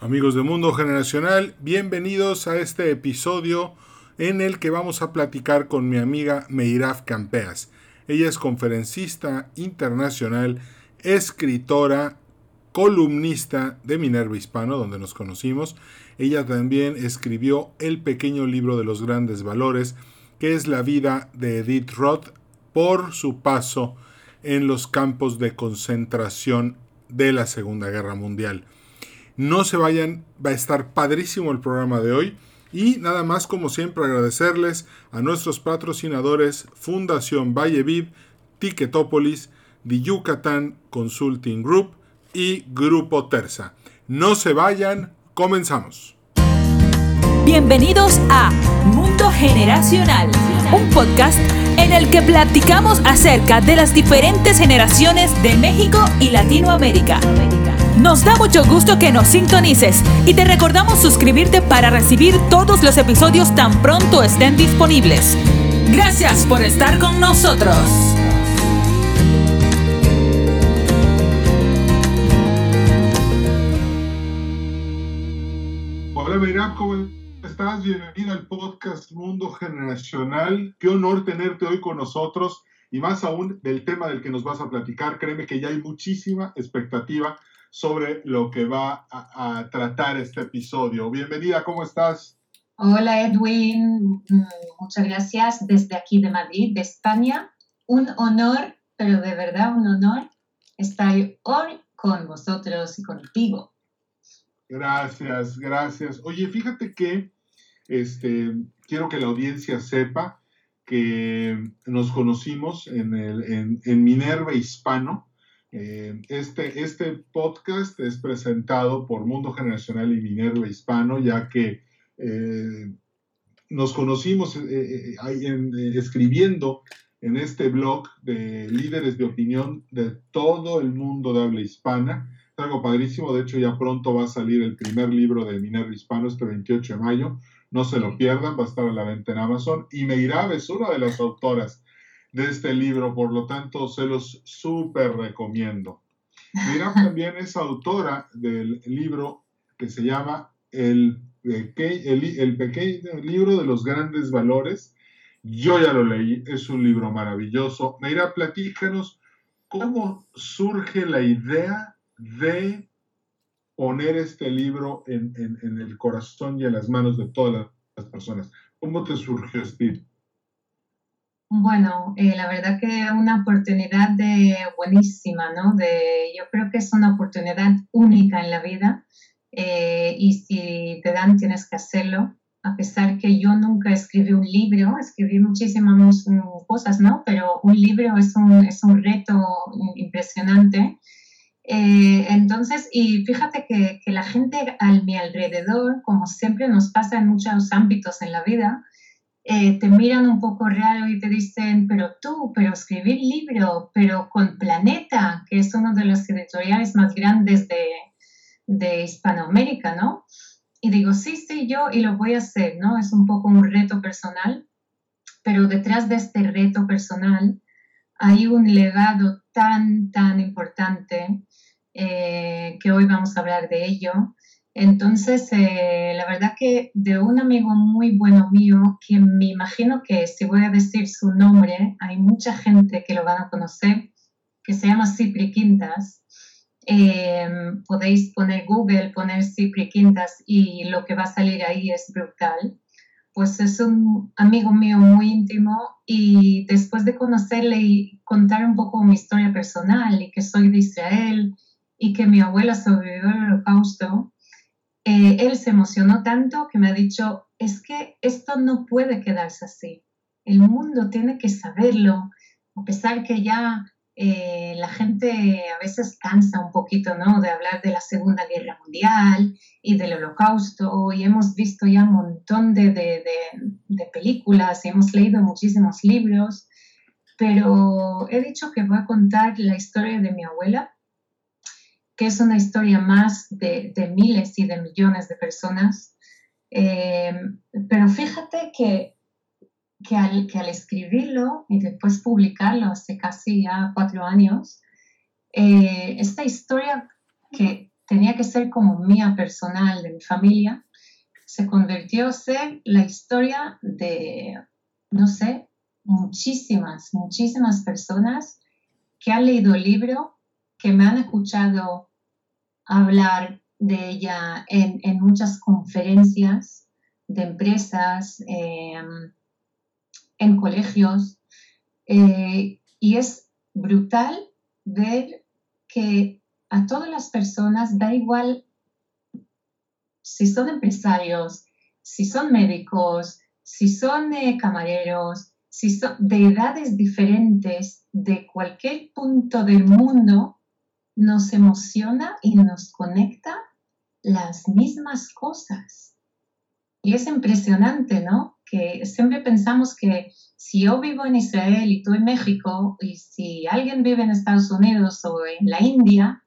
Amigos de Mundo Generacional, bienvenidos a este episodio en el que vamos a platicar con mi amiga Meiraf Campeas. Ella es conferencista internacional, escritora, columnista de Minerva Hispano, donde nos conocimos. Ella también escribió el pequeño libro de los grandes valores, que es la vida de Edith Roth por su paso en los campos de concentración de la Segunda Guerra Mundial. No se vayan, va a estar padrísimo el programa de hoy. Y nada más como siempre agradecerles a nuestros patrocinadores Fundación Valleviv, Ticketopolis, The Yucatán Consulting Group y Grupo Terza. No se vayan, comenzamos. Bienvenidos a Mundo Generacional, un podcast en el que platicamos acerca de las diferentes generaciones de México y Latinoamérica. Nos da mucho gusto que nos sintonices y te recordamos suscribirte para recibir todos los episodios tan pronto estén disponibles. Gracias por estar con nosotros. Hola, Meirab, ¿cómo estás? Bienvenida al podcast Mundo Generacional. Qué honor tenerte hoy con nosotros y más aún del tema del que nos vas a platicar. Créeme que ya hay muchísima expectativa sobre lo que va a, tratar este episodio. Bienvenida, ¿cómo estás? Hola Edwin, mm, muchas gracias desde aquí de Madrid, de España. Un honor, pero de verdad un honor estar hoy con vosotros y contigo. Gracias, gracias. Oye, fíjate que este, quiero que la audiencia sepa que nos conocimos en, el, en Minerva Hispano, eh, este, este podcast es presentado por Mundo Generacional y Minerva Hispano, ya que eh, nos conocimos eh, escribiendo en este blog de líderes de opinión de todo el mundo de habla hispana. Es algo padrísimo, de hecho ya pronto va a salir el primer libro de Minerva Hispano este 28 de mayo. No se lo pierdan, va a estar a la venta en Amazon. Y Meirab es una de las autoras de este libro, por lo tanto se los súper recomiendo. Mira también es autora del libro que se llama el, el, pequeño libro de los grandes valores. Yo ya lo leí, es un libro maravilloso. Mira, platícanos cómo surge la idea de poner este libro en, en el corazón y en las manos de todas las personas. ¿Cómo te surgió, Steve? Bueno, eh, la verdad que una oportunidad de buenísima, ¿no? De, yo creo que es una oportunidad única en la vida eh, y si te dan tienes que hacerlo. A pesar que yo nunca escribí un libro, escribí muchísimas cosas, ¿no? Pero un libro es un, es un reto impresionante. Eh, entonces, y fíjate que, que la gente a mi alrededor, como siempre nos pasa en muchos ámbitos en la vida, eh, te miran un poco raro y te dicen, pero tú, pero escribir libro, pero con Planeta, que es uno de los editoriales más grandes de, de Hispanoamérica, ¿no? Y digo, sí, sí, yo, y lo voy a hacer, ¿no? Es un poco un reto personal, pero detrás de este reto personal hay un legado tan, tan importante eh, que hoy vamos a hablar de ello, entonces, eh, la verdad que de un amigo muy bueno mío, que me imagino que si voy a decir su nombre, hay mucha gente que lo van a conocer, que se llama Cipri Quintas. Em, podéis poner Google, poner Cipri Quintas y lo que va a salir ahí es brutal. Pues es un amigo mío muy íntimo y después de conocerle y contar un poco mi historia personal y que soy de Israel y que mi abuela sobrevivió al holocausto, eh, él se emocionó tanto que me ha dicho, es que esto no puede quedarse así. El mundo tiene que saberlo, a pesar que ya eh, la gente a veces cansa un poquito, ¿no? De hablar de la Segunda Guerra Mundial y del Holocausto, y hemos visto ya un montón de, de, de películas y hemos leído muchísimos libros, pero he dicho que voy a contar la historia de mi abuela, que es una historia más de, miles y de millones de personas. Eh, pero fíjate que, que, al, que, al, escribirlo y después publicarlo hace casi ya cuatro años, eh, esta historia que tenía que ser como mía personal, de mi familia, se convirtió a ser la historia de, no sé, muchísimas, muchísimas personas que han leído el libro, que me han escuchado hablar de ella en, muchas conferencias de empresas, em, en colegios, eh, y es brutal ver que a todas las personas da igual si son empresarios, si son médicos, si son eh, camareros, si son de edades diferentes, de cualquier punto del mundo, nos emociona y nos conecta las mismas cosas. Y es impresionante, ¿no? Que siempre pensamos que si yo vivo en Israel y tú en México, y si alguien vive en Estados Unidos o en la India,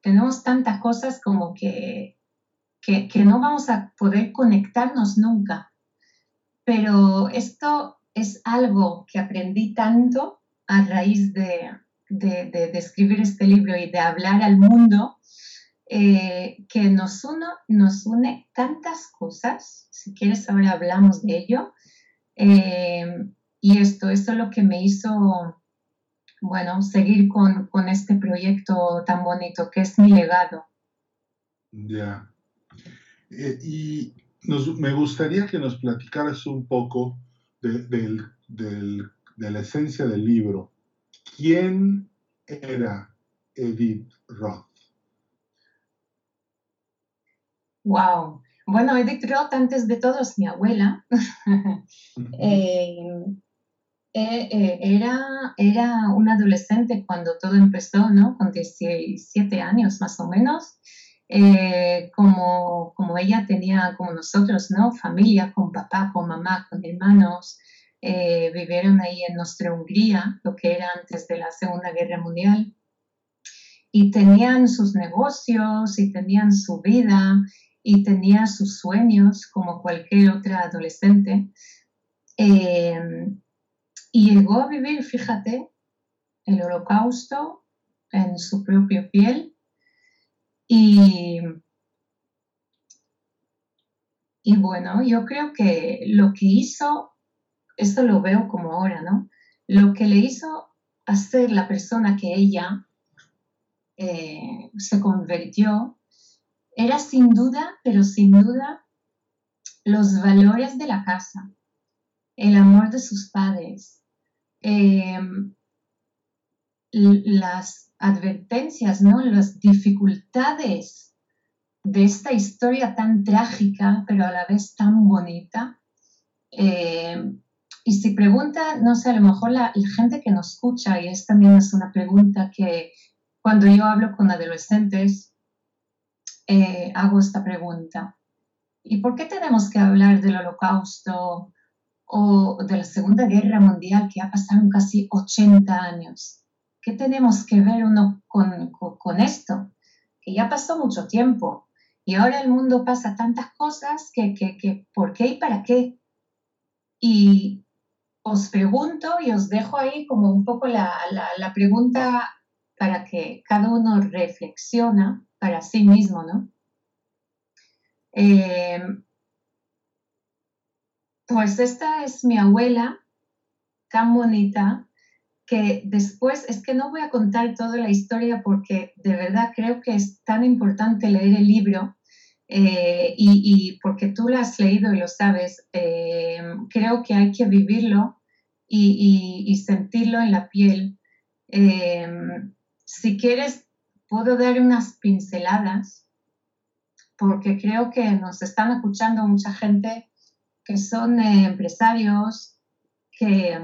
tenemos tantas cosas como que, que, no vamos a poder conectarnos nunca. Pero esto es algo que aprendí tanto a raíz de, de, escribir este libro y de hablar al mundo, eh, que nos, uno, nos une tantas cosas. Si quieres, ahora hablamos de ello. Eh, y esto, esto es lo que me hizo bueno, seguir con, este proyecto tan bonito que es mi legado. Ya. Eh, y me gustaría que nos platicaras un poco de, la esencia del libro. ¿Quién era Edith Roth? Wow. Bueno, Edith Roth antes de todo es mi abuela. Eh, eh, era, era una adolescente cuando todo empezó, ¿no? Con 17 años más o menos. Eh, como, como ella tenía, como nosotros, ¿no? Familia, con papá, con mamá, con hermanos. Vivieron ahí en nuestra Hungría, lo que era antes de la Segunda Guerra Mundial. Y tenían sus negocios y tenían su vida y tenían sus sueños como cualquier otra adolescente. Y llegó a vivir, fíjate, el holocausto en su propia piel. Y, y bueno, yo creo que lo que hizo, esto lo veo como ahora, ¿no? Lo que le hizo hacer la persona que ella eh, se convirtió era sin duda, pero sin duda, los valores de la casa, el amor de sus padres, Em, las advertencias, ¿no? las dificultades de esta historia tan trágica, pero a la vez tan bonita. Em, y si pregunta, no sé, a lo mejor la, gente que nos escucha, y esta también es una pregunta que cuando yo hablo con adolescentes, eh, hago esta pregunta. ¿Y por qué tenemos que hablar del holocausto o de la Segunda Guerra Mundial, que ha pasado casi 80 años. ¿Qué tenemos que ver uno con, con, esto? Que ya pasó mucho tiempo y ahora el mundo pasa tantas cosas que, que, que ¿por qué y para qué? Y os pregunto y os dejo ahí como un poco la, la, pregunta para que cada uno reflexiona para sí mismo, ¿no? Eh, pues esta es mi abuela, tan bonita, que después es que no voy a contar toda la historia porque de verdad creo que es tan importante leer el libro eh, y, porque tú lo has leído y lo sabes, eh, creo que hay que vivirlo y, sentirlo en la piel. Eh, si quieres, puedo dar unas pinceladas porque creo que nos están escuchando mucha gente que son empresarios, que,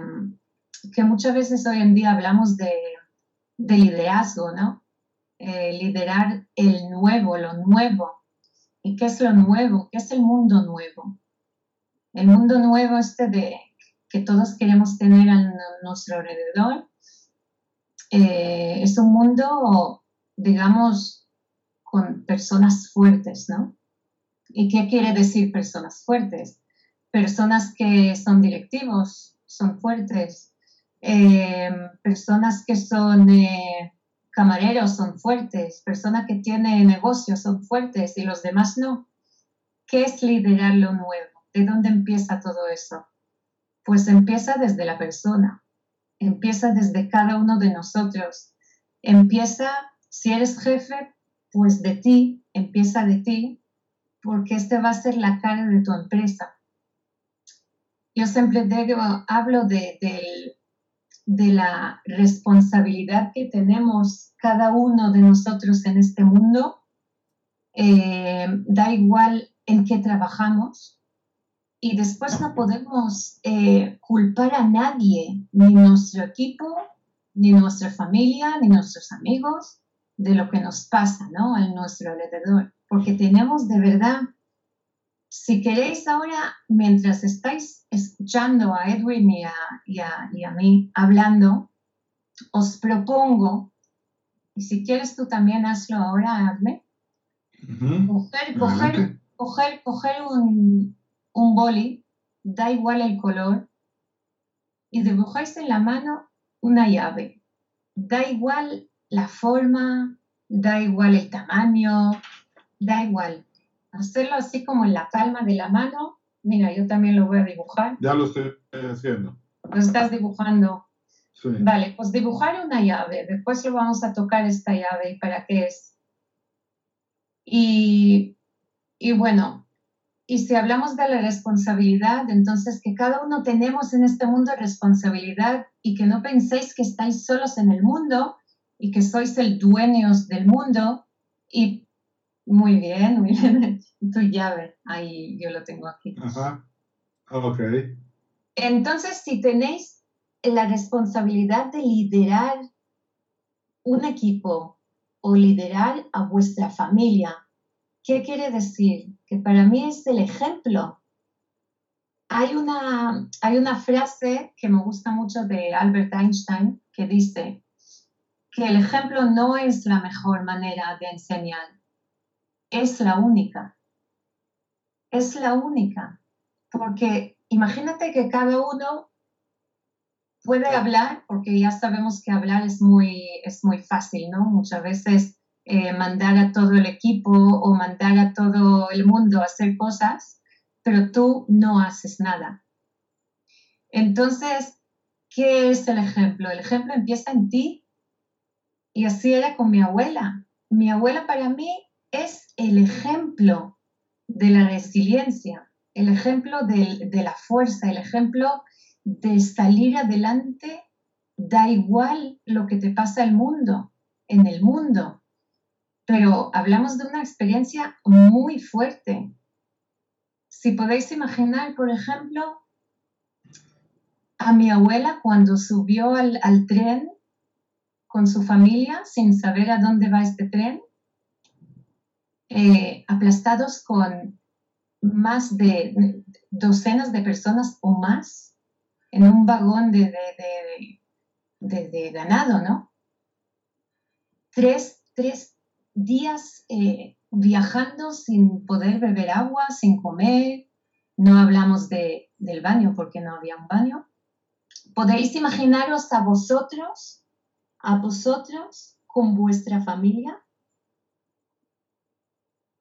que, muchas veces hoy en día hablamos de, de liderazgo, ¿no? Eh, liderar el nuevo, lo nuevo. ¿Y qué es lo nuevo? ¿Qué es el mundo nuevo? El mundo nuevo este de que todos queremos tener a nuestro alrededor eh, es un mundo, digamos, con personas fuertes, ¿no? ¿Y qué quiere decir personas fuertes? personas que son directivos, son fuertes, eh, personas que son eh, camareros son fuertes, persona que tiene negocios son fuertes y los demás no. ¿Qué es liderar lo nuevo? ¿De dónde empieza todo eso? Pues empieza desde la persona, empieza desde cada uno de nosotros. Empieza, si eres jefe, pues de ti, empieza de ti, porque este va a ser la cara de tu empresa. Yo siempre digo, hablo de, la responsabilidad que tenemos cada uno de nosotros en este mundo. Eh, da igual en qué trabajamos, y después no podemos eh, culpar a nadie, ni nuestro equipo, ni nuestra familia, ni nuestros amigos, de lo que nos pasa ¿no? a nuestro alrededor, porque tenemos de verdad, si queréis ahora, mientras estáis escuchando a Edwin y a, y a, y a mí hablando, os propongo, y si quieres tú también hazlo ahora, hazme, coger, coger, coger, coger un, un boli, da igual el color, y dibujáis en la mano una llave. Da igual la forma, da igual el tamaño, da igual. Hacerlo así como en la palma de la mano. Mira, yo también lo voy a dibujar. Ya lo estoy haciendo. Lo estás dibujando. Sí. Vale, pues dibujar una llave. Después lo vamos a tocar esta llave y para qué es. Y, y bueno, y si hablamos de la responsabilidad, entonces que cada uno tenemos en este mundo responsabilidad y que no penséis que estáis solos en el mundo y que sois el dueños del mundo. Y muy bien, muy bien, tu llave, ahí yo lo tengo aquí. Ajá, ok. Entonces, si tenéis la responsabilidad de liderar un equipo o liderar a vuestra familia, ¿qué quiere decir? Que para mí es el ejemplo. Hay una, hay una frase que me gusta mucho de Albert Einstein que dice que el ejemplo no es la mejor manera de enseñar, es la única. Es la única. Porque imagínate que cada uno puede hablar, porque ya sabemos que hablar es muy, es muy fácil, ¿no? Muchas veces eh, mandar a todo el equipo o mandar a todo el mundo a hacer cosas, pero tú no haces nada. Entonces, ¿qué es el ejemplo? El ejemplo empieza en ti. Y así era con mi abuela. Mi abuela para mí es el ejemplo de la resiliencia, el ejemplo de, la fuerza, el ejemplo de salir adelante, da igual lo que te pasa el mundo, en el mundo pero hablamos de una experiencia muy fuerte. Si podéis imaginar, por ejemplo, a mi abuela cuando subió al, tren con su familia sin saber a dónde va este tren, eh, aplastados con más de docenas de personas o más en un vagón de, de, ganado, ¿no? Tres, tres días eh, viajando sin poder beber agua, sin comer, no hablamos de, del baño porque no había un baño. ¿Podéis imaginaros a vosotros, a vosotros con vuestra familia?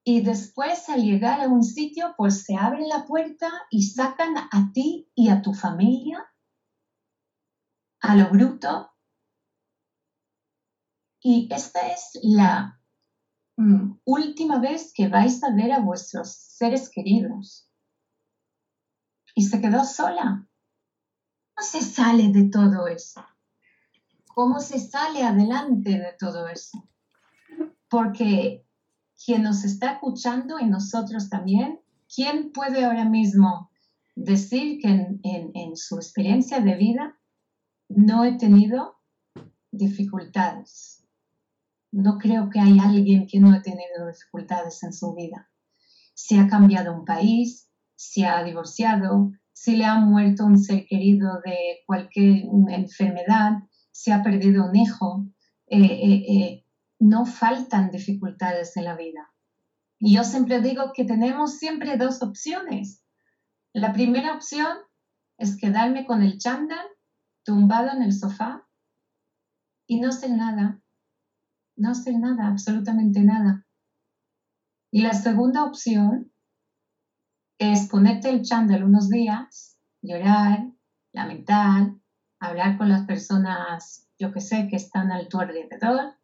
Y después al llegar a un sitio, pues se abre la puerta y sacan a ti y a tu familia a lo bruto. Y esta es la Última vez que vais a ver a vuestros seres queridos. Y se quedó sola. ¿Cómo se sale de todo eso? ¿Cómo se sale adelante de todo eso? Porque quien nos está escuchando y nosotros también, ¿quién puede ahora mismo decir que en, en su experiencia de vida no he tenido dificultades? No creo que hay alguien que no ha tenido dificultades en su vida. Si ha cambiado un país, si ha divorciado, si le ha muerto un ser querido de cualquier enfermedad, si ha perdido un hijo, eh, eh, eh, no faltan dificultades en la vida. Y yo siempre digo que tenemos siempre dos opciones. La primera opción es quedarme con el chándal tumbado en el sofá y no hacer nada no hacer nada, absolutamente nada. Y la segunda opción es ponerte el chándal unos días, llorar, lamentar, hablar con las personas, yo que sé, que están al tu alrededor.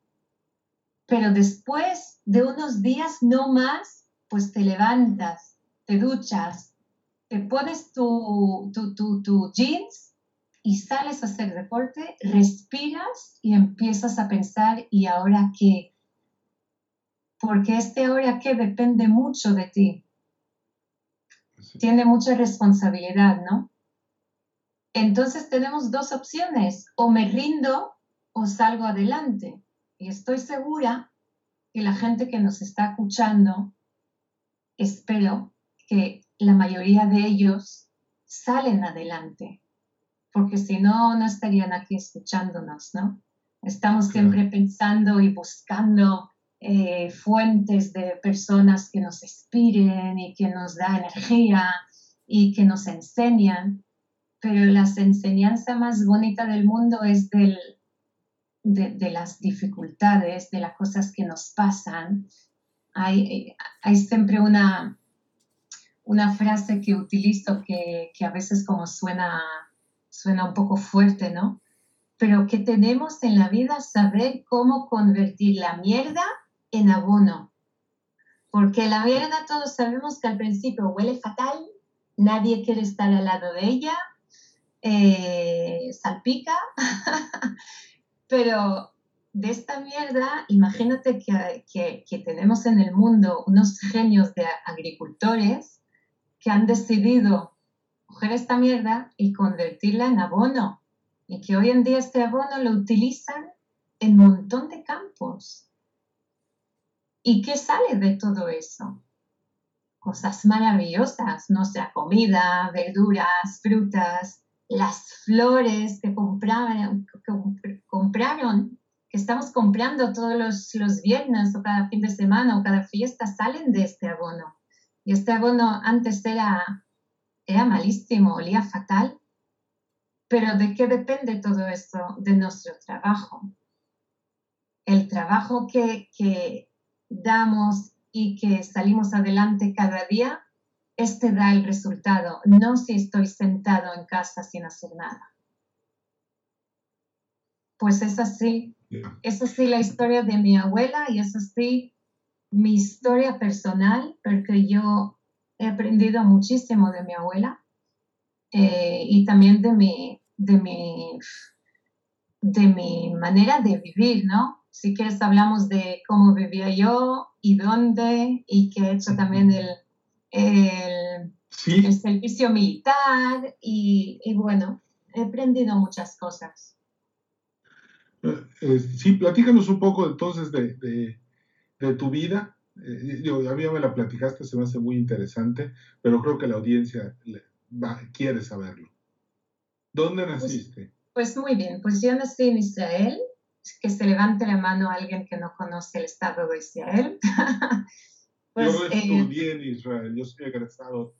Pero después de unos días no más, pues te levantas, te duchas, te pones tu, tu, tu, tu jeans y sales a hacer deporte, respiras y empiezas a pensar, ¿y ahora qué? Porque este ahora qué depende mucho de ti. Tiene mucha responsabilidad, ¿no? Entonces tenemos dos opciones, o me rindo o salgo adelante. Y estoy segura que la gente que nos está escuchando, espero que la mayoría de ellos salen adelante porque si no, no estarían aquí escuchándonos, ¿no? Estamos siempre pensando y buscando eh, fuentes de personas que nos inspiren y que nos da energía y que nos enseñan, pero la enseñanza más bonita del mundo es del, de, de, las dificultades, de las cosas que nos pasan. Hay, hay siempre una, una frase que utilizo que, que a veces como suena suena un poco fuerte, ¿no? Pero que tenemos en la vida saber cómo convertir la mierda en abono. Porque la mierda todos sabemos que al principio huele fatal, nadie quiere estar al lado de ella, eh, salpica, pero de esta mierda, imagínate que, que, que, tenemos en el mundo unos genios de agricultores que han decidido coger esta mierda y convertirla en abono. Y que hoy en día este abono lo utilizan en un montón de campos. ¿Y qué sale de todo eso? Cosas maravillosas, no sea comida, verduras, frutas, las flores que compraron, que compraron, que estamos comprando todos los, los viernes o cada fin de semana o cada fiesta, salen de este abono. Y este abono antes era era malísimo, olía fatal. Pero ¿de qué depende todo esto? De nuestro trabajo. El trabajo que, que damos y que salimos adelante cada día, este da el resultado, no si estoy sentado en casa sin hacer nada. Pues es así. Es así la historia de mi abuela y es así mi historia personal, porque yo he aprendido muchísimo de mi abuela eh, y también de mi, de, mi, de mi manera de vivir, ¿no? Si quieres hablamos de cómo vivía yo y dónde y que he hecho también el, el, el servicio militar y, y, bueno, he aprendido muchas cosas. Eh, eh, sí, platícanos un poco entonces de, de, de tu vida, eh, yo, a mí me la platicaste, se me hace muy interesante, pero creo que la audiencia quiere saberlo. ¿Dónde pues, naciste? Pues, muy bien, pues yo nací en Israel, que se levante la mano a alguien que no conoce el Estado de Israel. pues, yo estudié eh, en Israel, yo soy egresado.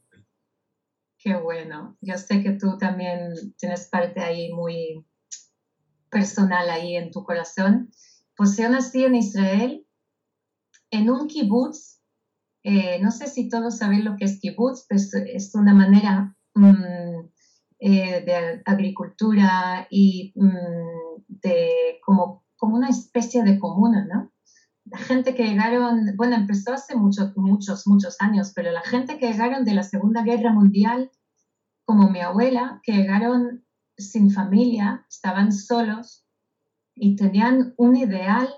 Qué bueno, yo sé que tú también tienes parte ahí muy personal ahí en tu corazón. Pues yo nací en Israel en un kibutz, eh, no sé si todos saben lo que es kibutz, pues es una manera mm, eh, de agricultura y mm, de como, como una especie de comuna, ¿no? La gente que llegaron, bueno, empezó hace muchos, muchos, muchos años, pero la gente que llegaron de la Segunda Guerra Mundial, como mi abuela, que llegaron sin familia, estaban solos y tenían un ideal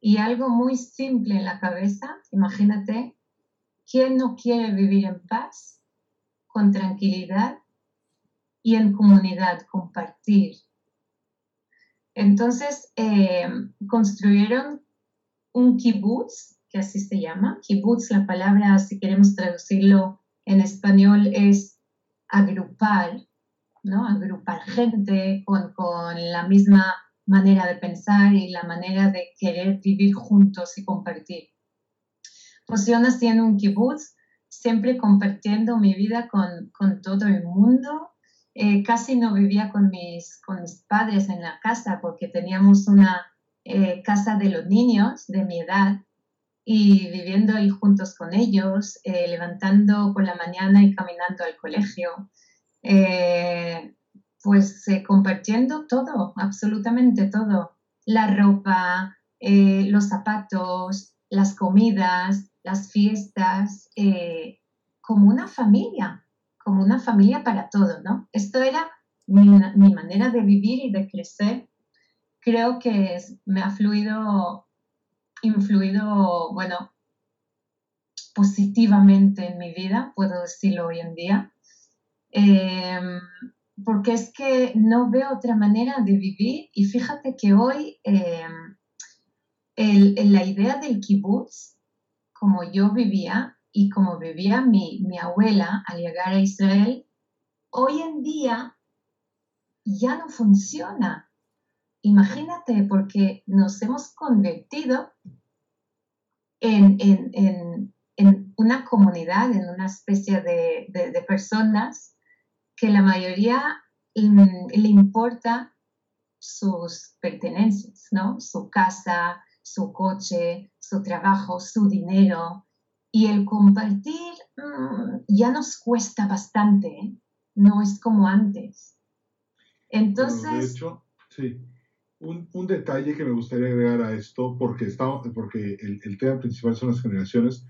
y algo muy simple en la cabeza, imagínate, ¿quién no quiere vivir en paz, con tranquilidad y en comunidad, compartir? Entonces, eh, construyeron un kibbutz, que así se llama. Kibbutz, la palabra, si queremos traducirlo en español, es agrupar, ¿no? Agrupar gente con, con la misma manera de pensar y la manera de querer vivir juntos y compartir. Pues yo nací en un kibbutz, siempre compartiendo mi vida con, con todo el mundo. Eh, casi no vivía con mis, con mis padres en la casa porque teníamos una eh, casa de los niños de mi edad y viviendo ahí juntos con ellos, eh, levantando por la mañana y caminando al colegio, pues compartiendo todo, absolutamente todo, la ropa, los zapatos, las comidas, las fiestas, como una familia, como una familia para todo, ¿no? Esto era mi, manera de vivir y de crecer. Creo que me ha fluido, influido, bueno, positivamente en mi vida, puedo decirlo hoy en día, em, porque es que no veo otra manera de vivir. Y fíjate que hoy em, la idea del kibbutz, como yo vivía y como vivía mi, mi abuela al llegar a Israel, hoy en día ya no funciona. Imagínate, porque nos hemos convertido en, una comunidad, en una especie de, personas que la mayoría le importa sus pertenencias, ¿no? Su casa, su coche, su trabajo, su dinero. Y el compartir mm, ya nos cuesta bastante, ¿eh? no es como antes. Entonces... sí. Un, detalle que me gustaría agregar a esto, porque, está, porque el, tema principal son las generaciones,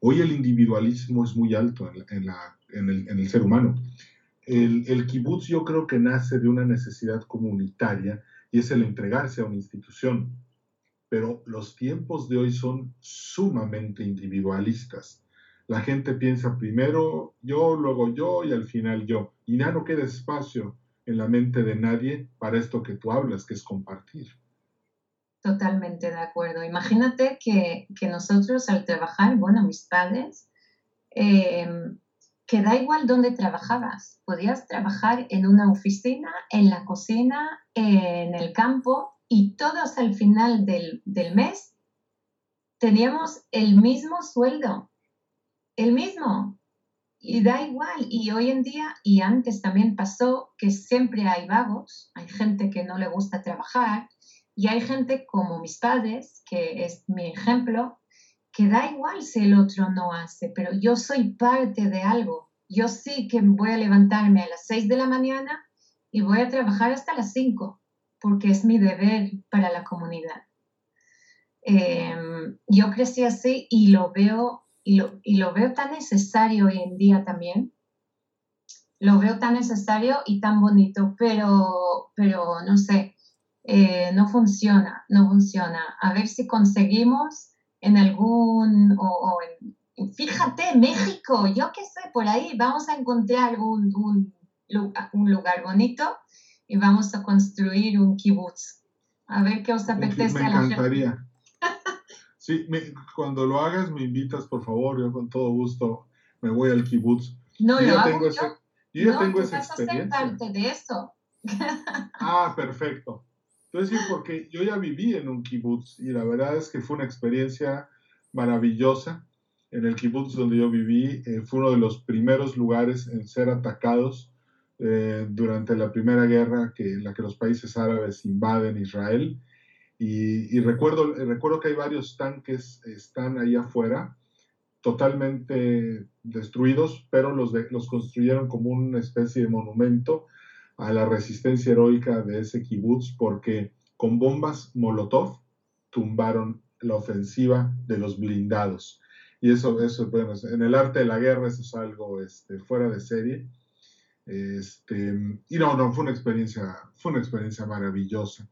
hoy el individualismo es muy alto en, la, en, el, en el, ser humano. El, kibutz yo creo que nace de una necesidad comunitaria y es el entregarse a una institución. Pero los tiempos de hoy son sumamente individualistas. La gente piensa primero yo, luego yo y al final yo. Y nada, no queda espacio en la mente de nadie para esto que tú hablas, que es compartir. Totalmente de acuerdo. Imagínate que, nosotros al trabajar, bueno, mis padres, eh, que da igual dónde trabajabas, podías trabajar en una oficina, en la cocina, en el campo y todos al final del, del mes teníamos el mismo sueldo, el mismo, y da igual. Y hoy en día, y antes también pasó, que siempre hay vagos, hay gente que no le gusta trabajar, y hay gente como mis padres, que es mi ejemplo, que da igual si el otro no hace, pero yo soy parte de algo. Yo sí que voy a levantarme a las 6 de la mañana y voy a trabajar hasta las 5, porque es mi deber para la comunidad. Em, yo crecí así y lo veo y lo, veo tan necesario hoy en día también. Lo veo tan necesario y tan bonito, pero, pero no sé, eh, no funciona, no funciona. A ver si conseguimos en algún, o, en, fíjate, México, yo qué sé, por ahí vamos a encontrar un, un, un lugar bonito y vamos a construir un kibutz. A ver qué os apetece a la gente. Sí, cuando lo hagas me invitas, por favor, yo con todo gusto me voy al kibutz. No, yo lo hago tengo yo. yo ya tengo esa experiencia. parte de eso. ah, perfecto. Porque yo ya viví en un kibutz y la verdad es que fue una experiencia maravillosa. En el kibutz donde yo viví eh, fue uno de los primeros lugares en ser atacados eh, durante la primera guerra que, en la que los países árabes invaden Israel y, recuerdo, recuerdo que hay varios tanques, están ahí afuera, totalmente destruidos, pero los, los construyeron como una especie de monumento a la resistencia heroica de ese kibutz, porque con bombas Molotov tumbaron la ofensiva de los blindados. Y eso, eso bueno, en el arte de la guerra eso es algo este, fuera de serie. Este, y no, no, fue una experiencia, fue una experiencia maravillosa.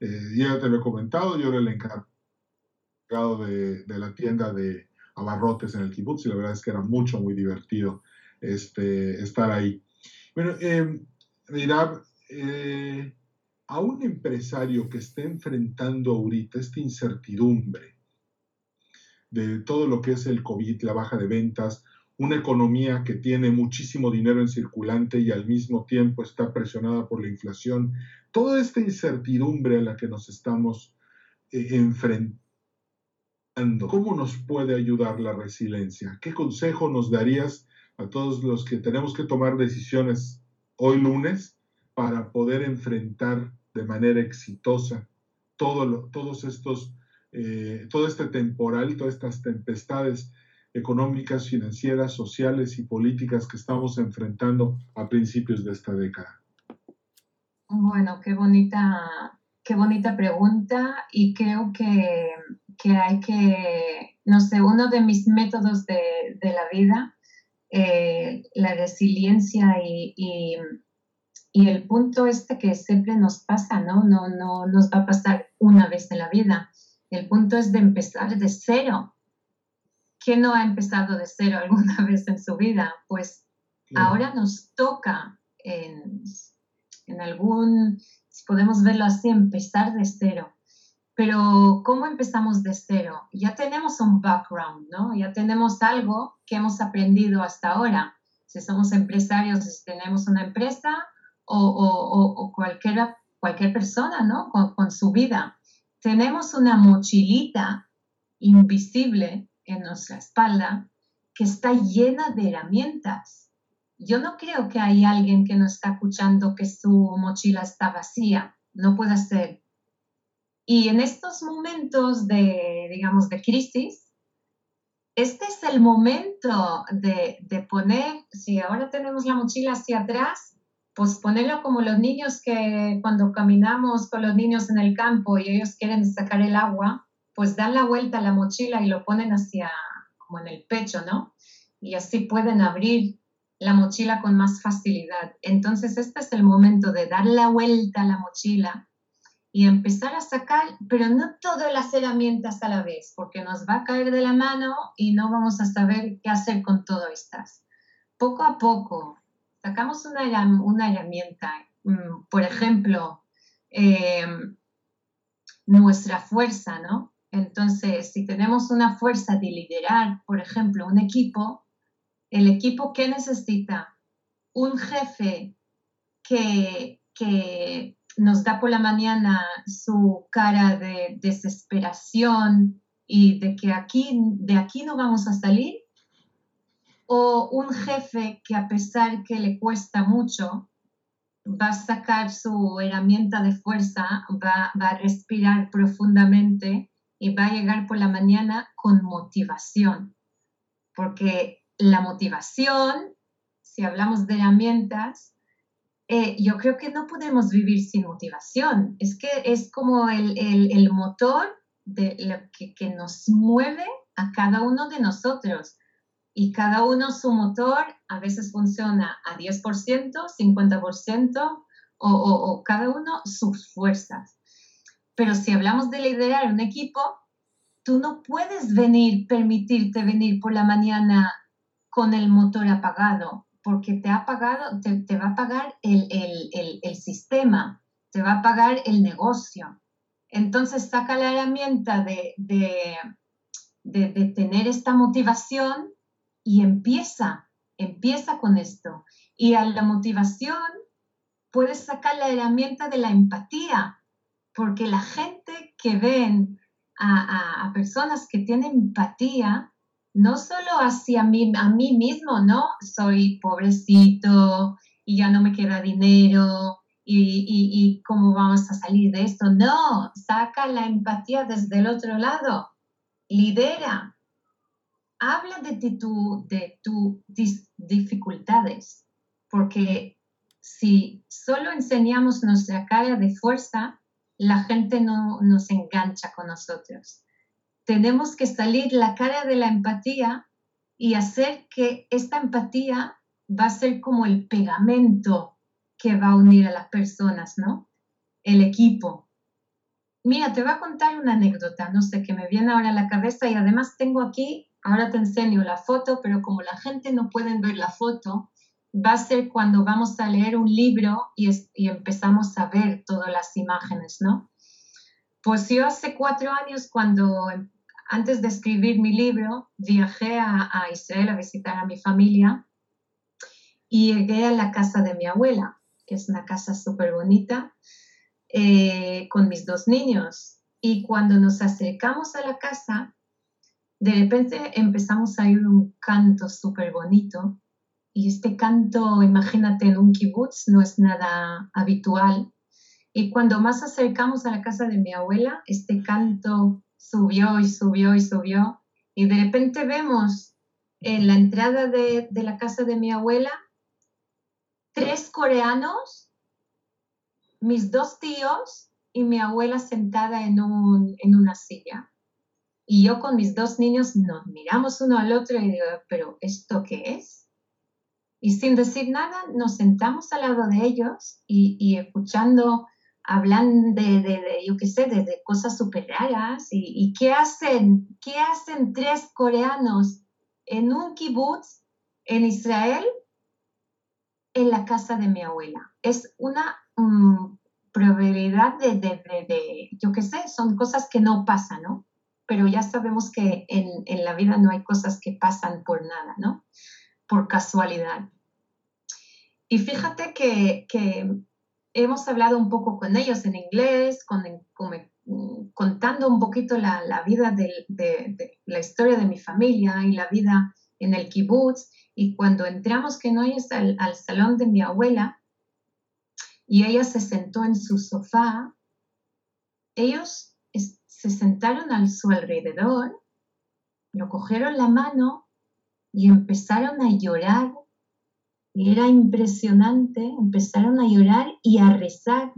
Eh, ya te lo he comentado, yo era el encargado de, de, la tienda de abarrotes en el kibutz y la verdad es que era mucho, muy divertido este, estar ahí. Bueno, eh, eh, a un empresario que esté enfrentando ahorita esta incertidumbre de todo lo que es el COVID, la baja de ventas, una economía que tiene muchísimo dinero en circulante y al mismo tiempo está presionada por la inflación, toda esta incertidumbre a la que nos estamos eh, enfrentando, ¿cómo nos puede ayudar la resiliencia? ¿Qué consejo nos darías a todos los que tenemos que tomar decisiones hoy lunes para poder enfrentar de manera exitosa todo todos estos, eh, todo este temporal, todas estas tempestades económicas, financieras, sociales y políticas que estamos enfrentando a principios de esta década? Bueno, qué bonita, qué bonita pregunta y creo que, hay que, no sé, uno de mis métodos de, la vida, eh, la resiliencia y, el punto este que siempre nos pasa, ¿no? ¿no? No nos va a pasar una vez en la vida. El punto es de empezar de cero, ¿Quién no ha empezado de cero alguna vez en su vida? Pues ahora nos toca en, algún, si podemos verlo así, empezar de cero. Pero ¿cómo empezamos de cero? Ya tenemos un background, ¿no? Ya tenemos algo que hemos aprendido hasta ahora. Si somos empresarios, si tenemos una empresa o, cualquier, cualquier persona, ¿no? con su vida. Tenemos una mochilita invisible en nuestra espalda que está llena de herramientas. Yo no creo que hay alguien que no está escuchando que su mochila está vacía. No puede ser. Y en estos momentos de, digamos, de crisis, este es el momento de, de poner, si ahora tenemos la mochila hacia atrás, pues ponerlo como los niños que cuando caminamos con los niños en el campo y ellos quieren sacar el agua, pues dan la vuelta a la mochila y lo ponen hacia, como en el pecho, ¿no? Y así pueden abrir la mochila con más facilidad. Entonces, este es el momento de dar la vuelta a la mochila y empezar a sacar, pero no todas las herramientas a la vez, porque nos va a caer de la mano y no vamos a saber qué hacer con todo estas. Poco a poco, sacamos una, una herramienta, mm, por ejemplo, eh, nuestra fuerza, ¿no? Entonces, si tenemos una fuerza de liderar, por ejemplo, un equipo, el equipo que necesita un jefe que, nos da por la mañana su cara de desesperación y de que aquí, de aquí no vamos a salir, o un jefe que a pesar que le cuesta mucho, va a sacar su herramienta de fuerza, va, va a respirar profundamente y va a llegar por la mañana con motivación, porque la motivación, si hablamos de herramientas, eh, yo creo que no podemos vivir sin motivación. Es que es como el, motor de lo que, que, nos mueve a cada uno de nosotros. Y cada uno su motor a veces funciona a 10%, 50% o, o, o cada uno sus fuerzas. Pero si hablamos de liderar un equipo, tú no puedes venir, permitirte venir por la mañana con el motor apagado, porque te, ha pagado, te, va a pagar el, sistema, te va a pagar el negocio. Entonces saca la herramienta de, de, de tener esta motivación y empieza, empieza con esto. Y a la motivación puedes sacar la herramienta de la empatía, porque la gente que ven a, personas que tienen empatía, no solo hacia mí, a mí mismo, ¿no? Soy pobrecito y ya no me queda dinero y, y, cómo vamos a salir de esto. No, saca la empatía desde el otro lado, lidera, habla de, tu, de tus dificultades, porque si solo enseñamos nuestra cara de fuerza, la gente no nos engancha con nosotros. Tenemos que salir la cara de la empatía y hacer que esta empatía va a ser como el pegamento que va a unir a las personas, ¿no? El equipo. Mira, te voy a contar una anécdota, no sé, que me viene ahora a la cabeza y además tengo aquí, ahora te enseño la foto, pero como la gente no puede ver la foto, va a ser cuando vamos a leer un libro y, empezamos a ver todas las imágenes, ¿no? Pues yo hace cuatro años, cuando antes de escribir mi libro, viajé a, Israel a visitar a mi familia y llegué a la casa de mi abuela, que es una casa súper bonita, eh, con mis dos niños. Y cuando nos acercamos a la casa, de repente empezamos a oír un canto súper bonito y este canto, imagínate en un kibutz, no es nada habitual. Y cuando más acercamos a la casa de mi abuela, este canto subió y subió y subió. Y de repente vemos en la entrada de, de la casa de mi abuela tres coreanos, mis dos tíos y mi abuela sentada en, un, en una silla. Y yo con mis dos niños nos miramos uno al otro y digo, pero ¿esto qué es? Y sin decir nada, nos sentamos al lado de ellos y, y escuchando, hablan de, de, de, yo qué sé, de, de cosas súper raras. Y, y, qué hacen? ¿Qué hacen tres coreanos en un kibutz en Israel en la casa de mi abuela? Es una um, probabilidad de, de, yo qué sé, son cosas que no pasan, ¿no? Pero ya sabemos que en, en la vida no hay cosas que pasan por nada, ¿no? Por casualidad. Y fíjate que, que hemos hablado un poco con ellos en inglés, con, con, contando un poquito la, vida de, la historia de mi familia y la vida en el kibutz. Y cuando entramos que no es al, al salón de mi abuela, y ella se sentó en su sofá, ellos se sentaron a su alrededor, lo cogieron la mano y empezaron a llorar. Era impresionante, empezaron a llorar y a rezar.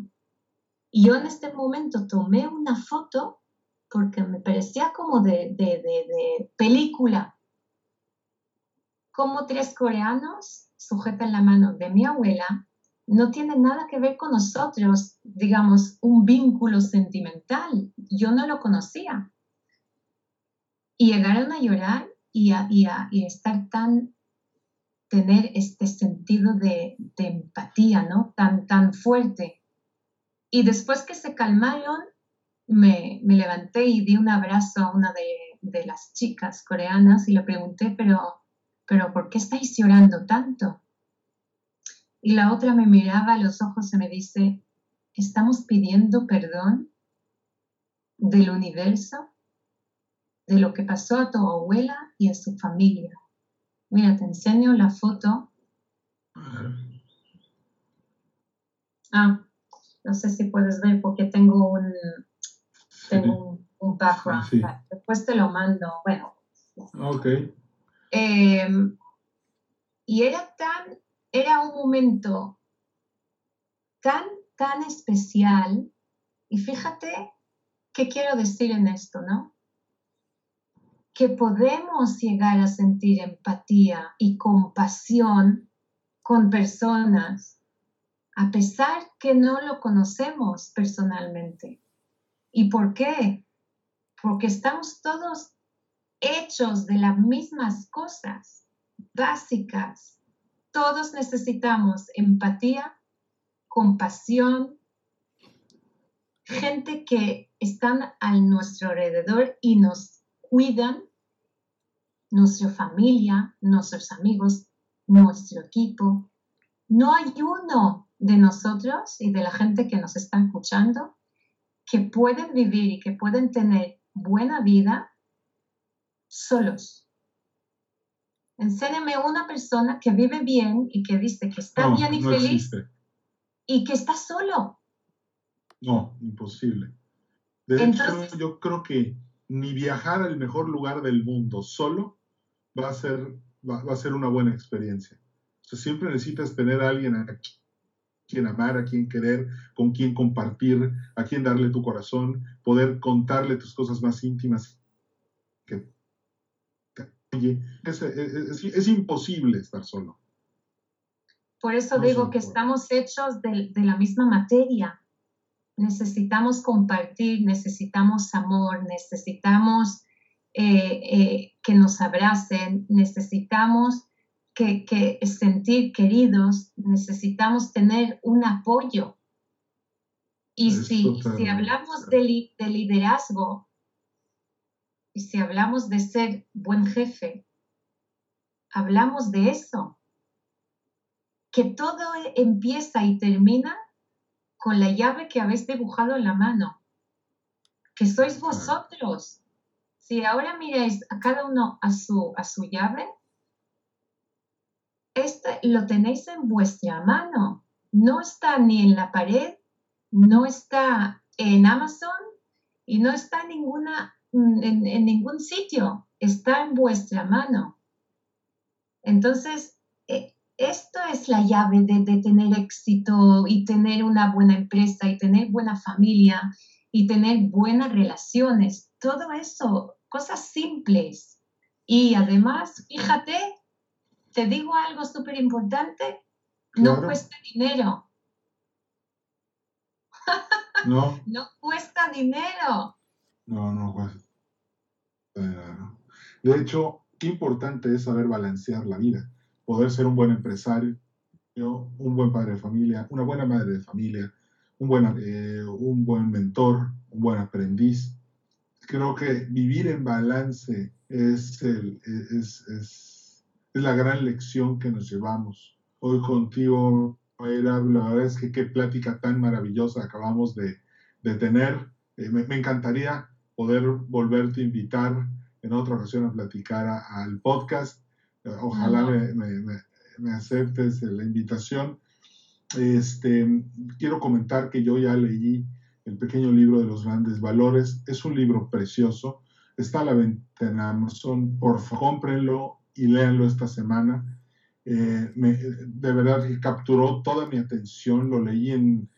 Y yo en este momento tomé una foto porque me parecía como de, de, de, película. Como tres coreanos sujetan la mano de mi abuela no tiene nada que ver con nosotros, digamos, un vínculo sentimental. Yo no lo conocía. Y llegaron a llorar y a, y a, y estar tan, tener este sentido de, empatía, ¿no? Tan, tan fuerte. Y después que se calmaron, me, me levanté y di un abrazo a una de, de las chicas coreanas y le pregunté, pero, pero ¿por qué estáis llorando tanto? Y la otra me miraba a los ojos y me dice, ¿estamos pidiendo perdón del universo, de lo que pasó a tu abuela y a su familia? Mira, te enseño la foto. Ah, no sé si puedes ver porque tengo un, tengo un, un background. Sí. Después te lo mando. Bueno. Ok. Eh, y era tan era un momento tan, tan especial. Y fíjate qué quiero decir en esto, ¿no? Que podemos llegar a sentir empatía y compasión con personas, a pesar que no lo conocemos personalmente. ¿Y por qué? Porque estamos todos hechos de las mismas cosas básicas todos necesitamos empatía, compasión, gente que están a nuestro alrededor y nos cuidan, nuestra familia, nuestros amigos, nuestro equipo. No hay uno de nosotros y de la gente que nos está escuchando que pueden vivir y que pueden tener buena vida solos. Enséñame una persona que vive bien y que dice que está no, bien y no feliz existe. y que está solo. No, imposible. De Entonces- hecho, yo creo que ni viajar al mejor lugar del mundo solo va a ser, va, va a ser una buena experiencia. O sea, siempre necesitas tener a alguien a quien amar, a quien querer, con quien compartir, a quien darle tu corazón, poder contarle tus cosas más íntimas. Que, es, es- es imposible estar solo. Por eso No digo que estamos hechos de, de la misma materia. Necesitamos compartir, necesitamos amor, necesitamos eh, eh, que nos abracen, necesitamos que, que sentir queridos, necesitamos tener un apoyo. Y si, si hablamos cierto. de, li- de liderazgo y si hablamos de ser buen jefe, hablamos de eso que todo empieza y termina con la llave que habéis dibujado en la mano, que sois vosotros. Si ahora miráis a cada uno a su, a su llave, este lo tenéis en vuestra mano, no está ni en la pared, no está en Amazon y no está en, ninguna, en, ningún sitio, está en vuestra mano. Entonces, esto es la llave de, de, tener éxito y tener una buena empresa y tener buena familia y tener buenas relaciones. Todo eso, cosas simples. Y además, fíjate, te digo algo súper importante, no cuesta dinero. No. no cuesta dinero. No, no cuesta. De hecho, qué importante es saber balancear la vida, poder ser un buen empresario, un buen padre de familia, una buena madre de familia, un buen, eh, un buen mentor, un buen aprendiz. Creo que vivir en balance es, el, es, es, es la gran lección que nos llevamos. Hoy contigo, era, la verdad es que qué plática tan maravillosa acabamos de, de tener. Eh, me, me, encantaría poder volverte a invitar en otra ocasión a platicar al podcast. Ojalá me, me, me, aceptes la invitación. Este, quiero comentar que yo ya leí el pequeño libro de los grandes valores. Es un libro precioso. Está a la venta en Amazon. Por favor, cómprenlo y léanlo esta semana. Eh, de verdad capturó toda mi atención. Lo leí en,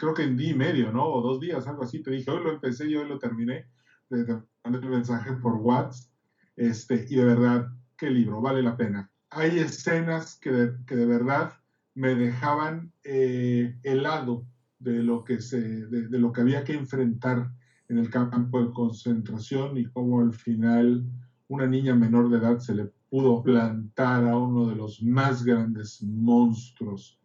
creo que en día y medio, ¿no? O dos días, algo así. Te dije, hoy lo empecé y hoy lo terminé. Te mandé el mensaje por WhatsApp. Este, y de verdad, qué libro, vale la pena. Hay escenas que que de verdad me dejaban eh, helado de lo, que se, de, lo que había que enfrentar en el campo de concentración y cómo al final una niña menor de edad se le pudo plantar a uno de los más grandes monstruos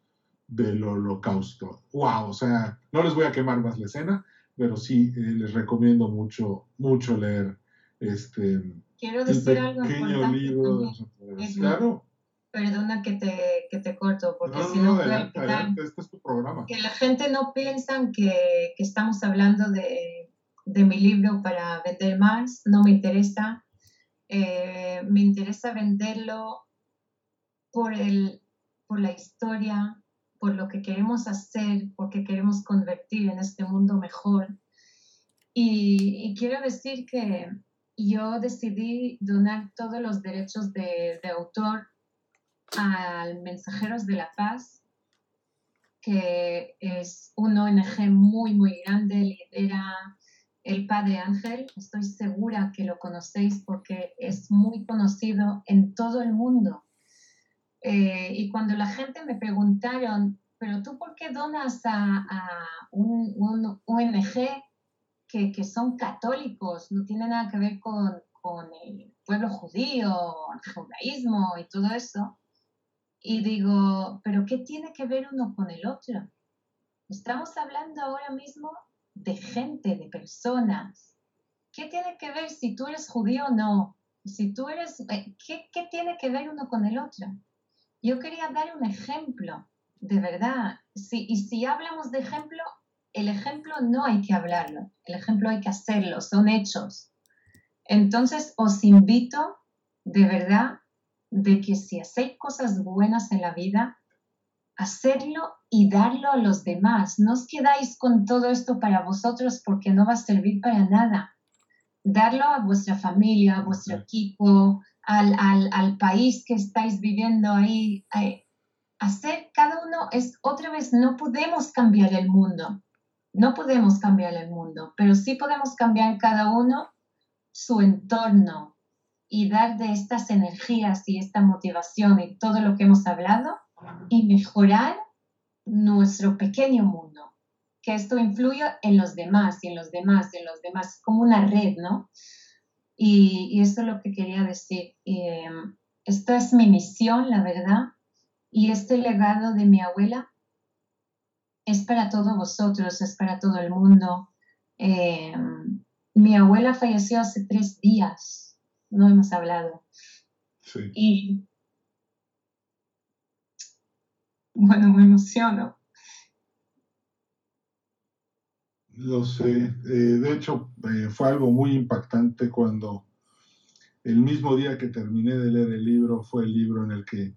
del holocausto. ¡Wow! O sea, no les voy a quemar más la escena, pero sí eh, les recomiendo mucho, mucho leer este Quiero decir algo pequeño libro. De claro perdona que te, que te corto, porque si no, este es tu programa. Que la gente no piensa que, que estamos hablando de, de, mi libro para vender más, no me interesa. Eh, me interesa venderlo por, el, por la historia, por lo que queremos hacer, porque queremos convertir en este mundo mejor. Y, y quiero decir que yo decidí donar todos los derechos de, autor al Mensajeros de la Paz, que es un ONG muy, muy grande, lidera el Padre Ángel. Estoy segura que lo conocéis porque es muy conocido en todo el mundo. Eh, y cuando la gente me preguntaron, pero tú por qué donas a, un, ONG que, que, son católicos, no tiene nada que ver con, con el pueblo judío, el judaísmo y todo eso? Y digo, pero ¿qué tiene que ver uno con el otro? Estamos hablando ahora mismo de gente, de personas. ¿Qué tiene que ver si tú eres judío o no? Si tú eres, eh, ¿qué, ¿qué, tiene que ver uno con el otro? Yo quería dar un ejemplo, de verdad. Si, y si hablamos de ejemplo, el ejemplo no hay que hablarlo, el ejemplo hay que hacerlo, son hechos. Entonces os invito de verdad de que si hacéis cosas buenas en la vida, hacerlo y darlo a los demás. No os quedáis con todo esto para vosotros porque no va a servir para nada. Darlo a vuestra familia, a vuestro equipo, al, al, país que estáis viviendo ahí. Hacer cada uno es, otra vez, no podemos cambiar el mundo. No podemos cambiar el mundo, pero sí podemos cambiar cada uno su entorno, y dar de estas energías y esta motivación y todo lo que hemos hablado y mejorar nuestro pequeño mundo. Que esto influya en los demás y en los demás y en los demás, como una red, ¿no? Y, y eso es lo que quería decir. Eh, esta es mi misión, la verdad, y este legado de mi abuela es para todos vosotros, es para todo el mundo. Eh, mi abuela falleció hace tres días no hemos hablado. Sí. Y bueno, me emociono. Lo sé. Eh, de hecho, eh, fue algo muy impactante cuando el mismo día que terminé de leer el libro fue el libro en el que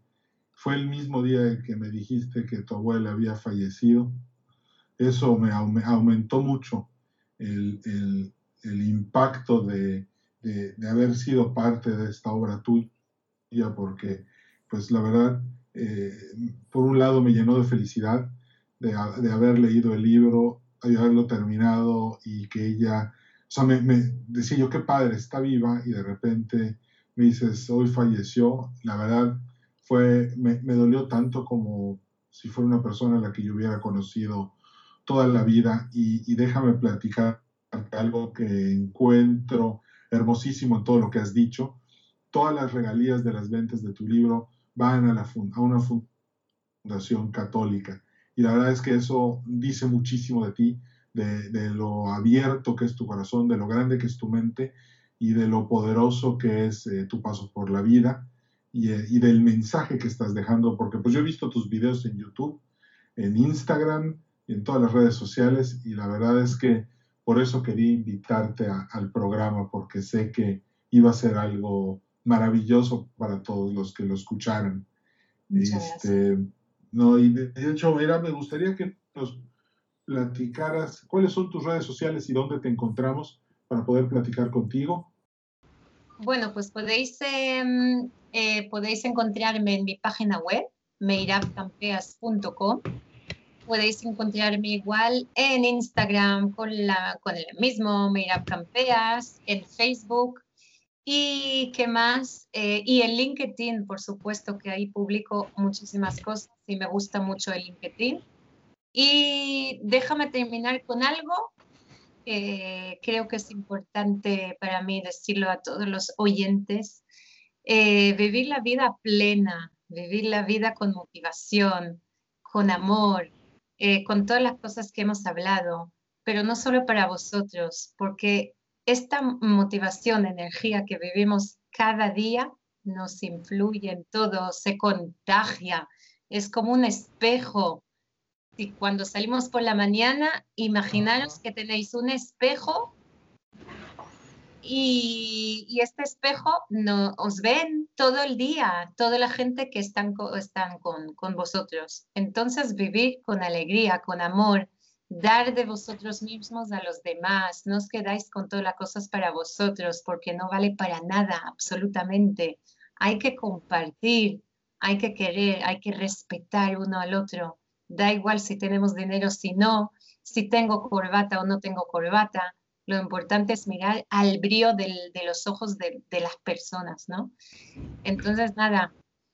fue el mismo día en que me dijiste que tu abuela había fallecido. eso me, aumentó mucho el, impacto de, haber sido parte de esta obra tuya, porque pues la verdad, eh, por un lado me llenó de felicidad de, haber leído el libro, de haberlo terminado y que ella, o sea, me, decía yo, qué padre, está viva y de repente me dices, hoy falleció, la verdad fue, me, me dolió tanto como si fuera una persona a la que yo hubiera conocido toda la vida y, déjame platicar algo que encuentro hermosísimo en todo lo que has dicho. Todas las regalías de las ventas de tu libro van a, la, a una fundación católica. Y la verdad es que eso dice muchísimo de ti, de, lo abierto que es tu corazón, de lo grande que es tu mente y de lo poderoso que es eh, tu paso por la vida y, y, del mensaje que estás dejando, porque pues yo he visto tus videos en YouTube, en Instagram, en todas las redes sociales y la verdad es que por eso quería invitarte al programa porque sé que iba a ser algo maravilloso para todos los que lo escucharan. Este, no, y de, hecho, mira, me gustaría que nos platicaras cuáles son tus redes sociales y dónde te encontramos para poder platicar contigo. Bueno, pues podéis, em, eh, podéis encontrarme en mi página web, meirabcampeas.com Podéis encontrarme igual en Instagram con, la, con el mismo Made Campeas, en Facebook y qué más, eh, y en LinkedIn, por supuesto que ahí publico muchísimas cosas y me gusta mucho el LinkedIn. Y déjame terminar con algo que creo que es importante para mí decirlo a todos los oyentes. Eh, vivir la vida plena, vivir la vida con motivación, con amor, eh, con todas las cosas que hemos hablado, pero no solo para vosotros, porque esta motivación, energía que vivimos cada día nos influye en todo, se contagia, es como un espejo. Y cuando salimos por la mañana, imaginaros que tenéis un espejo y, este espejo no, os ven todo el día, toda la gente que están, están con, con vosotros. Entonces vivir con alegría, con amor, dar de vosotros mismos a los demás. No os quedáis con todas las cosas para vosotros porque no vale para nada, absolutamente. Hay que compartir, hay que querer, hay que respetar uno al otro. Da igual si tenemos dinero, si no, si tengo corbata o no tengo corbata lo importante es mirar al brío de los ojos de, las personas, ¿no? Entonces, nada,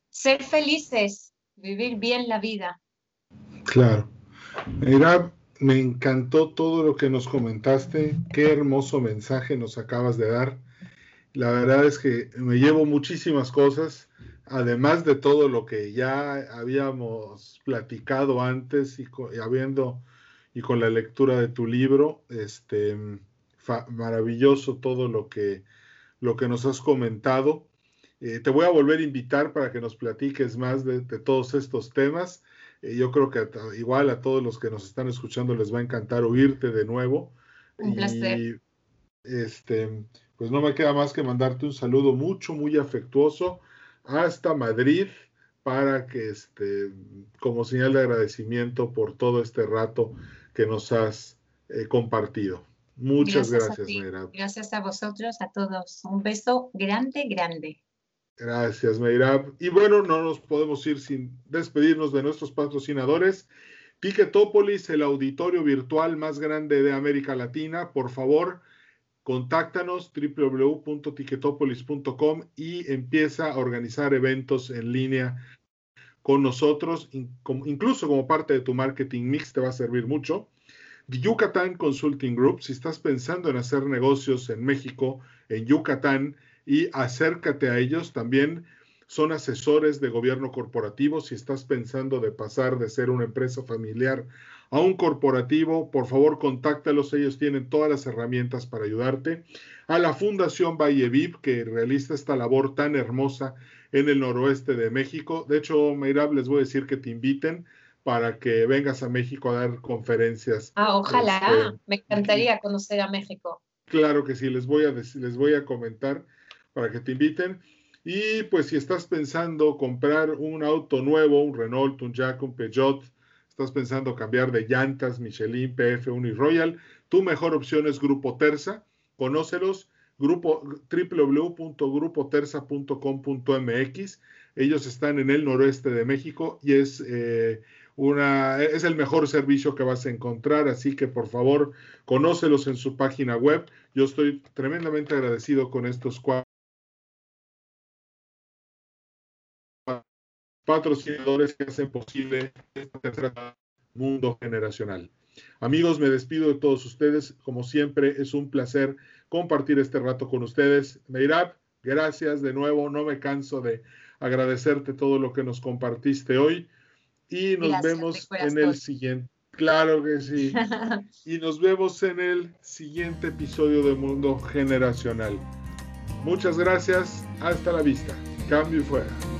ser felices, vivir bien la vida. Claro. Mira, me encantó todo lo que nos comentaste. Qué hermoso mensaje nos acabas de dar. La verdad es que me llevo muchísimas cosas, además de todo lo que ya habíamos platicado antes y, y habiendo y con la lectura de tu libro. Este, maravilloso todo lo que, lo que nos has comentado. Eh, te voy a volver a invitar para que nos platiques más de, todos estos temas. Eh, yo creo que igual a todos los que nos están escuchando les va a encantar oírte de nuevo. Un placer. Este, pues no me queda más que mandarte un saludo mucho, muy afectuoso hasta Madrid para que, este, como señal de agradecimiento por todo este rato que nos has eh, compartido. Muchas gracias, gracias Gracias a vosotros, a todos. Un beso grande, grande. Gracias, Meirab. Y bueno, no nos podemos ir sin despedirnos de nuestros patrocinadores. Ticketopolis, el auditorio virtual más grande de América Latina. Por favor, contáctanos www.ticketopolis.com y empieza a organizar eventos en línea con nosotros, incluso como parte de tu marketing mix te va a servir mucho. Yucatán Consulting Group, si estás pensando en hacer negocios en México, en Yucatán, y acércate a ellos, también son asesores de gobierno corporativo. Si estás pensando de pasar de ser una empresa familiar a un corporativo, por favor contáctalos, ellos tienen todas las herramientas para ayudarte. A la Fundación Valle que realiza esta labor tan hermosa en el noroeste de México. De hecho, Meirab, les voy a decir que te inviten para que vengas a México a dar conferencias. Ah, ojalá, este, me encantaría conocer a México. Claro que sí, les voy a les voy a comentar para que te inviten. Y pues si estás pensando comprar un auto nuevo, un Renault, un Jack, un Peugeot, estás pensando cambiar de llantas, Michelin, PF1 y Royal, tu mejor opción es Grupo Terza. Conócelos, grupo, www.grupoterza.com.mx. Ellos están en el noroeste de México y es, eh, una, es el mejor servicio que vas a encontrar, así que por favor, conócelos en su página web. Yo estoy tremendamente agradecido con estos cuatro patrocinadores que hacen posible este mundo generacional. Amigos, me despido de todos ustedes. Como siempre, es un placer compartir este rato con ustedes. Meirab, gracias de nuevo. No me canso de agradecerte todo lo que nos compartiste hoy. Y nos vemos en el siguiente. Claro que sí. y nos vemos en el siguiente episodio de Mundo Generacional. Muchas gracias. Hasta la vista. Cambio y fuera.